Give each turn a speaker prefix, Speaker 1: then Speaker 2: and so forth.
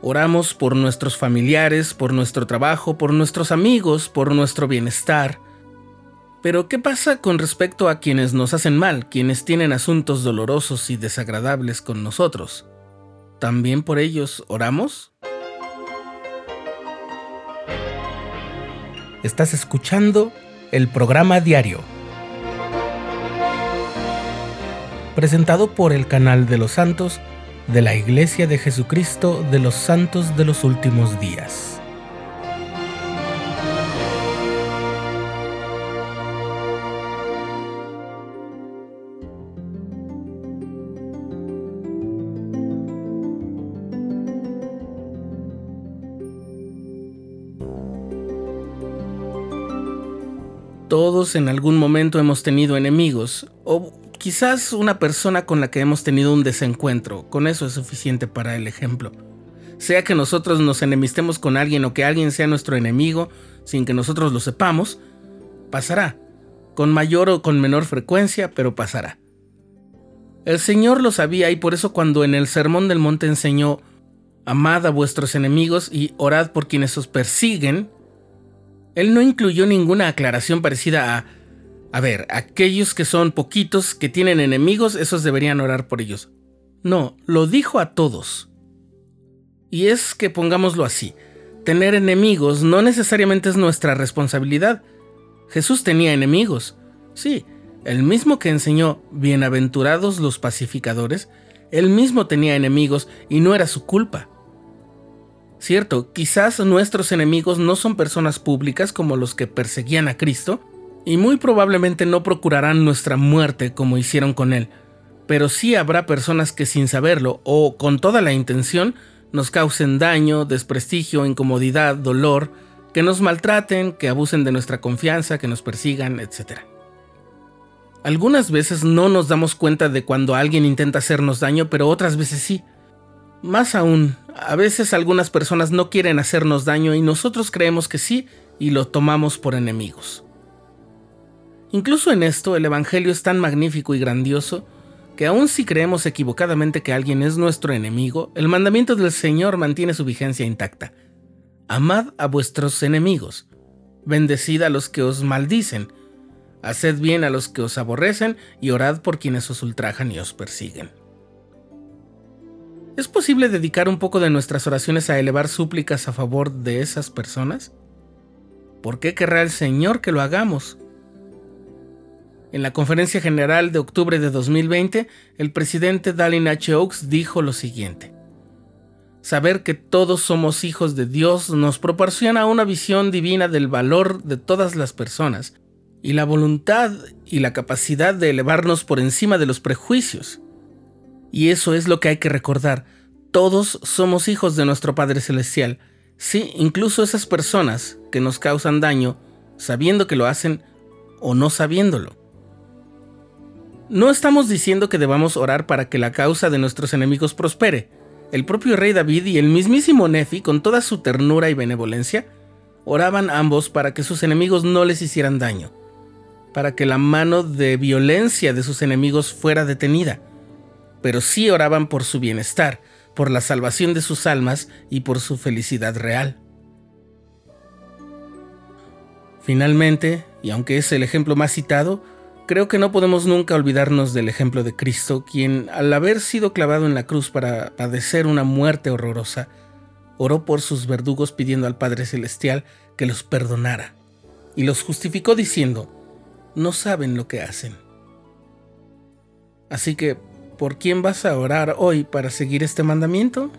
Speaker 1: Oramos por nuestros familiares, por nuestro trabajo, por nuestros amigos, por nuestro bienestar. Pero ¿qué pasa con respecto a quienes nos hacen mal, quienes tienen asuntos dolorosos y desagradables con nosotros? ¿También por ellos oramos? Estás escuchando el programa diario, presentado por el canal de los santos de la Iglesia de Jesucristo de los Santos de los Últimos Días. Todos en algún momento hemos tenido enemigos, o quizás una persona con la que hemos tenido un desencuentro. Con eso es suficiente para el ejemplo. Sea que nosotros nos enemistemos con alguien o que alguien sea nuestro enemigo sin que nosotros lo sepamos, pasará. Con mayor o con menor frecuencia, pero pasará. El Señor lo sabía y por eso cuando en el Sermón del Monte enseñó, amad a vuestros enemigos y orad por quienes os persiguen, él no incluyó ninguna aclaración parecida a, a ver, aquellos que son poquitos, que tienen enemigos, esos deberían orar por ellos. No, lo dijo a todos. Y es que pongámoslo así, tener enemigos no necesariamente es nuestra responsabilidad. Jesús tenía enemigos. Sí, el mismo que enseñó, bienaventurados los pacificadores, él mismo tenía enemigos y no era su culpa. Cierto, quizás nuestros enemigos no son personas públicas como los que perseguían a Cristo, y muy probablemente no procurarán nuestra muerte como hicieron con Él, pero sí habrá personas que sin saberlo o con toda la intención nos causen daño, desprestigio, incomodidad, dolor, que nos maltraten, que abusen de nuestra confianza, que nos persigan, etc. Algunas veces no nos damos cuenta de cuando alguien intenta hacernos daño, pero otras veces sí. Más aún, a veces algunas personas no quieren hacernos daño y nosotros creemos que sí y lo tomamos por enemigos. Incluso en esto el Evangelio es tan magnífico y grandioso que aun si creemos equivocadamente que alguien es nuestro enemigo, el mandamiento del Señor mantiene su vigencia intacta. Amad a vuestros enemigos, bendecid a los que os maldicen, haced bien a los que os aborrecen y orad por quienes os ultrajan y os persiguen. ¿Es posible dedicar un poco de nuestras oraciones a elevar súplicas a favor de esas personas? ¿Por qué querrá el Señor que lo hagamos? En la conferencia general de octubre de 2020, el presidente Dallin H. Oaks dijo lo siguiente. Saber que todos somos hijos de Dios nos proporciona una visión divina del valor de todas las personas y la voluntad y la capacidad de elevarnos por encima de los prejuicios. Y eso es lo que hay que recordar. Todos somos hijos de nuestro Padre Celestial. Sí, incluso esas personas que nos causan daño, sabiendo que lo hacen o no sabiéndolo. No estamos diciendo que debamos orar para que la causa de nuestros enemigos prospere. El propio rey David y el mismísimo Nefi, con toda su ternura y benevolencia, oraban ambos para que sus enemigos no les hicieran daño, para que la mano de violencia de sus enemigos fuera detenida pero sí oraban por su bienestar, por la salvación de sus almas y por su felicidad real. Finalmente, y aunque es el ejemplo más citado, creo que no podemos nunca olvidarnos del ejemplo de Cristo, quien, al haber sido clavado en la cruz para padecer una muerte horrorosa, oró por sus verdugos pidiendo al Padre Celestial que los perdonara, y los justificó diciendo, no saben lo que hacen. Así que ¿por quién vas a orar hoy para seguir este mandamiento?